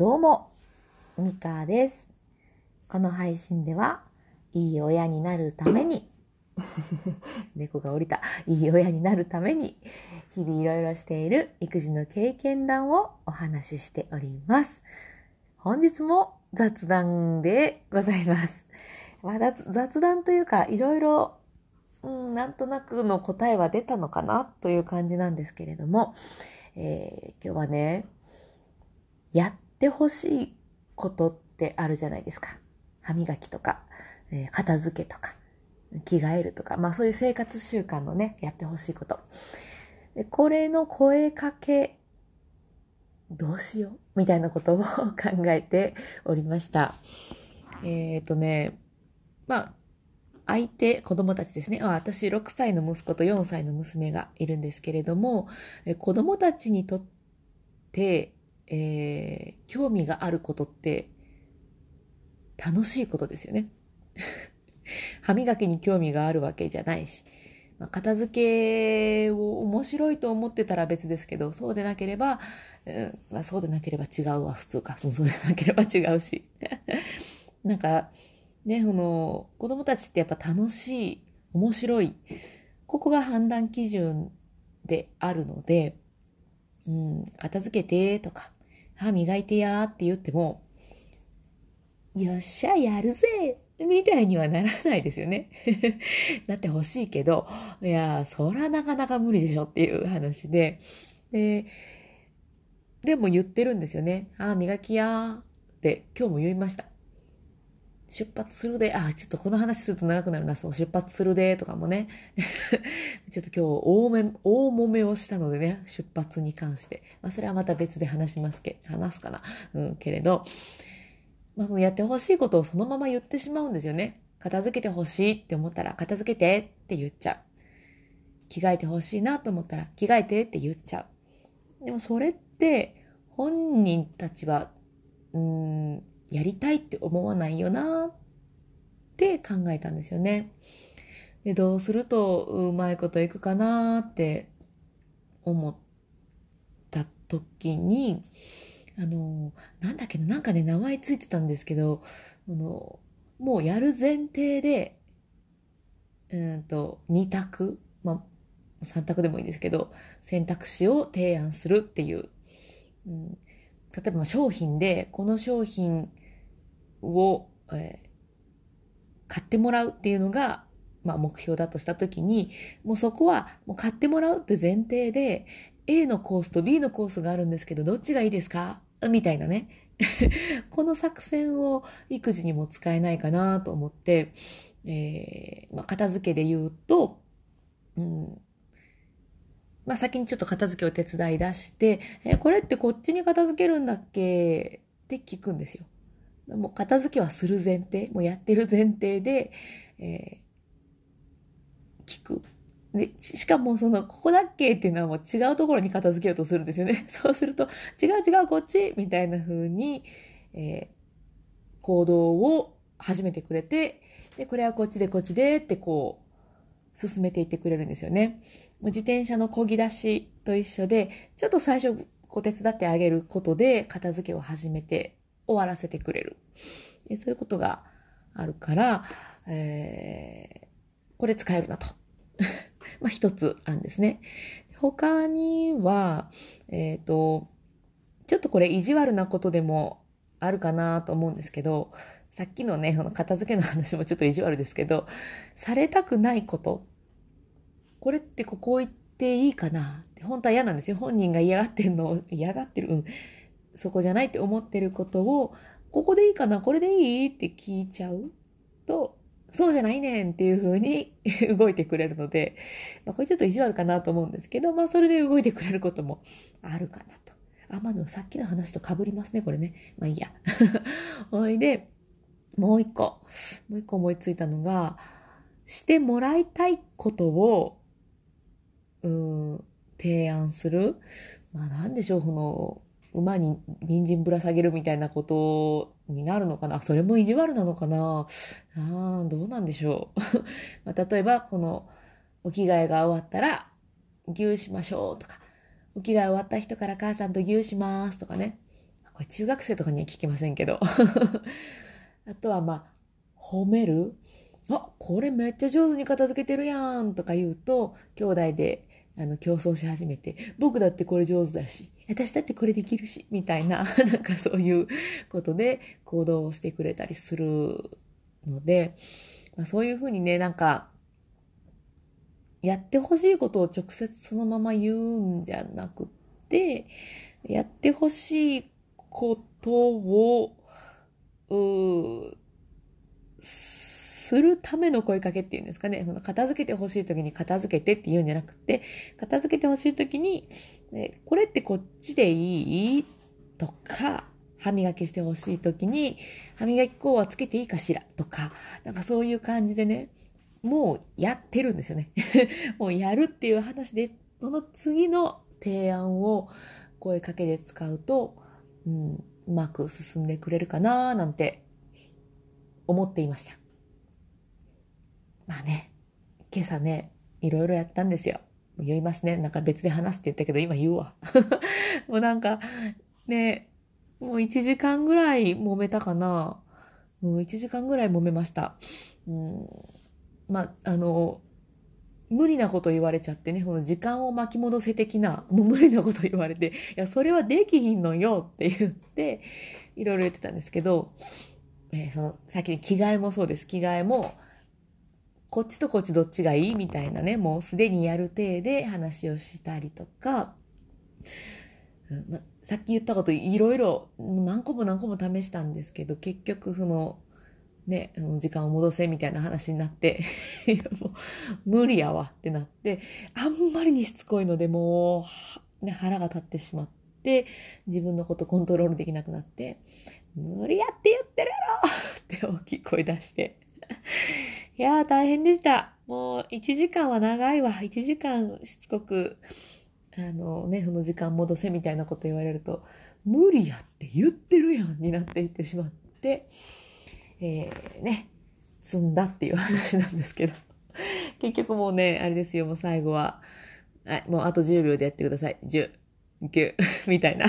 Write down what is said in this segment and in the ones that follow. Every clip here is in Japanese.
どうも、ミカです。この配信では、いい親になるために、猫が降りた、いい親になるために、日々いろいろしている育児の経験談をお話ししております。本日も雑談でございます。まあ、雑雑談というか、いろいろ、うん、なんとなくの答えは出たのかなという感じなんですけれども、えー今日はね、やっってほしいことってあるじゃないですか。歯磨きとか、えー片付けとか、着替えるとか、まあそういう生活習慣のね、やってほしいこと。これの声かけ、どうしよう？みたいなことを考えておりました。えっ、とね、まあ、相手、子供たちですね。私、6歳の息子と4歳の娘がいるんですけれども、子供たちにとって、えー興味があることって楽しいことですよね。歯磨きに興味があるわけじゃないし、まあ、片付けを面白いと思ってたら別ですけど、そうでなければ、うんまあ、そうでなければ違うわ、普通か。そ うそうでなければ違うし。なんか、ね、その、子供たちってやっぱ楽しい、面白い。ここが判断基準であるので、うん、片付けてとか、歯磨いてやーって言っても、よっしゃ、やるぜみたいにはならないですよね。なってほしいけど、いやー、そらなかなか無理でしょっていう話で、で、でも言ってるんですよね。ああ、磨きやーって今日も言いました。出発するで、あ、ちょっとこの話すると長くなるな、そう、出発するで、とかもね。ちょっと今日、大め、大揉めをしたのでね、出発に関して。まあ、それはまた別で話しますけ、話すかな。うん、けれど、まあ、そのやってほしいことをそのまま言ってしまうんですよね。片付けてほしいって思ったら、片付けてって言っちゃう。着替えてほしいなと思ったら、着替えてって言っちゃう。でもそれって、本人たちは、うーん、やりたいって思わないよなって考えたんですよね。で、どうするとうまいこといくかなって思った時に、あの、なんだっけな、なんかね、名前ついてたんですけど、あの、もうやる前提で、うんと、二択、まあ、三択でもいいんですけど、選択肢を提案するっていう、うん、例えば商品で、この商品を、えー買ってもらうっていうのが、まあ、目標だとしたときに、もうそこはもう買ってもらうって前提で、A のコースと B のコースがあるんですけど、どっちがいいですか？みたいなね。この作戦を育児にも使えないかなと思って、えーまあ、片付けで言うと、うん、まあ、先にちょっと片付けを手伝い出して、え、これってこっちに片付けるんだっけ？って聞くんですよ。もう片付けはする前提、もうやってる前提で、えー聞く。で、しかもその、ここだっけっていうのはもう違うところに片付けようとするんですよね。そうすると、違う違うこっちみたいな風に、えー行動を始めてくれて、で、これはこっちでこっちでってこう、進めていってくれるんですよね。自転車の漕ぎ出しと一緒で、ちょっと最初、こう手伝ってあげることで、片付けを始めて、終わらせてくれる。そういうことがあるから、えーこれ使えるなと。まあ、一つ案ですね。他には、えっ、と、ちょっとこれ意地悪なことでもあるかなと思うんですけど、さっきのね、その片付けの話もちょっと意地悪ですけど、されたくないこと。これってここ行っていいかな？本当は嫌なんですよ。本人が嫌がってんのを、嫌がってる、うん。そこじゃないって思ってることを、ここでいいかな？これでいい？って聞いちゃう？と、そうじゃないねんっていう風に 動いてくれるので、まあ、これちょっと意地悪かなと思うんですけど、まあそれで動いてくれることもあるかなと。あ、まあでもさっきの話と被りますね、これね。まあいいや。ほいで、もう一個、もう一個思いついたのが、してもらいたいことを、うん、提案する。まあなんでしょう、この、馬に人参ぶら下げるみたいなことになるのかなそれも意地悪なのかなあ、どうなんでしょう。まあ、例えば、この、お着替えが終わったら、牛しましょうとか、お着替え終わった人から母さんと牛しますとかね。これ中学生とかには聞きませんけど。あとはまあ、褒めるあ、これめっちゃ上手に片付けてるやんとか言うと、兄弟であの競争し始めて、僕だってこれ上手だし、私だってこれできるし、みたいな、なんかそういうことで行動をしてくれたりするので、まあ、そういうふうにね、なんか、やってほしいことを直接そのまま言うんじゃなくて、やってほしいことを、うーするための声かけっていうんですかね。その片付けてほしい時に片付けてって言うんじゃなくて、片付けてほしい時に、ね、これってこっちでいいとか、歯磨きしてほしい時に、歯磨き粉はつけていいかしらとか、なんかそういう感じでね、もうやってるんですよね。もうやるっていう話で、その次の提案を声かけで使うと、うん、うまく進んでくれるかななんて思っていました。まあね、今朝ね、いろいろやったんですよ。言いますね。なんか別で話すって言ったけど、今言うわ。もうなんか、ね、もう1時間ぐらい揉めたかな。もう1時間ぐらい揉めました。うん、まあ、あの、無理なこと言われちゃってね、この時間を巻き戻せ的な、もう無理なこと言われて、いや、それはできひんのよって言って、いろいろ言ってたんですけど、えー、その、さっき着替えもそうです。着替えも、こっちとこっちどっちがいいみたいなね、もうすでにやる体で話をしたりとか、うんま、さっき言ったこといろいろ何個も何個も試したんですけど、結局その、ね、その時間を戻せみたいな話になって もう無理やわってなって、あんまりにしつこいのでもう、ね、腹が立ってしまって、自分のことコントロールできなくなって、無理やって言ってるやろって大きい声出して。いやー大変でした。もう1時間は長いわ。1時間しつこく、あのね、その時間戻せみたいなこと言われると、無理やって言ってるやんになっていってしまって、えー、ね、積んだっていう話なんですけど。結局もうね、あれですよ、もう最後は、はい、もうあと10秒でやってください。10、9、みたいな。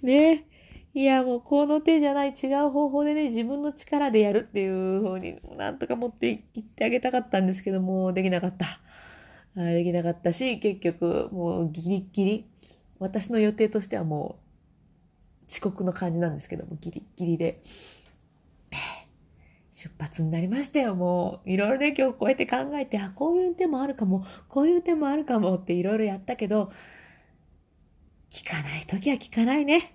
ねいや、もうこの手じゃない違う方法でね、自分の力でやるっていう風になんとか持っていってあげたかったんですけども、できなかった。あできなかったし、結局もうギリギリ、私の予定としてはもう遅刻の感じなんですけども、ギリギリで、出発になりましたよ。もう、いろいろね、今日こうやって考えて、あ、こういう手もあるかも、こういう手もあるかもっていろいろやったけど、聞かないときは聞かないね。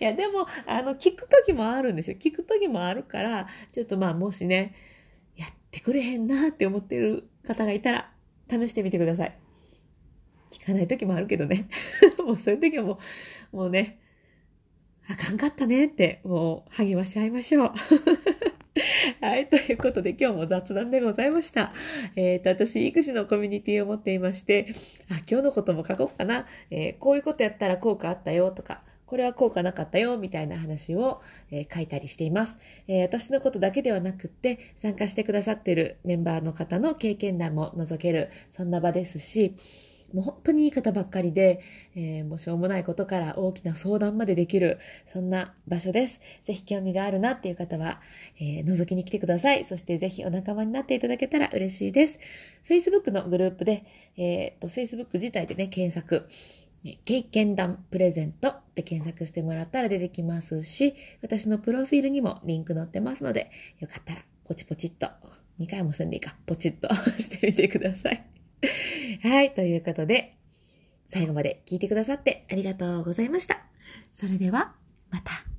いや、でも、あの、聞くときもあるんですよ。聞くときもあるから、ちょっとまあ、もしね、やってくれへんなって思ってる方がいたら、試してみてください。聞かないときもあるけどね。もうそういうときはもう、もうね、あかんかったねって、もう励まし合いましょう。はい。ということで今日も雑談でございました。えっ、ー、と、私、育児のコミュニティを持っていまして、あ、今日のことも書こうかな。えー、こういうことやったら効果あったよとか、これは効果なかったよ、みたいな話を、えー、書いたりしています、えー、私のことだけではなくって、参加してくださってるメンバーの方の経験談も覗ける、そんな場ですし、もう本当にいい方ばっかりで、えー、もうしょうもないことから大きな相談までできる、そんな場所です。ぜひ興味があるなっていう方は、えー、覗きに来てください。そしてぜひお仲間になっていただけたら嬉しいです。Facebook のグループで、えっ、と、Facebook 自体でね、検索、経験談プレゼントって検索してもらったら出てきますし、私のプロフィールにもリンク載ってますので、よかったらポチポチっと、2回も済んでいいか、ポチッと してみてください。はい、ということで、最後まで聞いてくださってありがとうございました。それでは、また。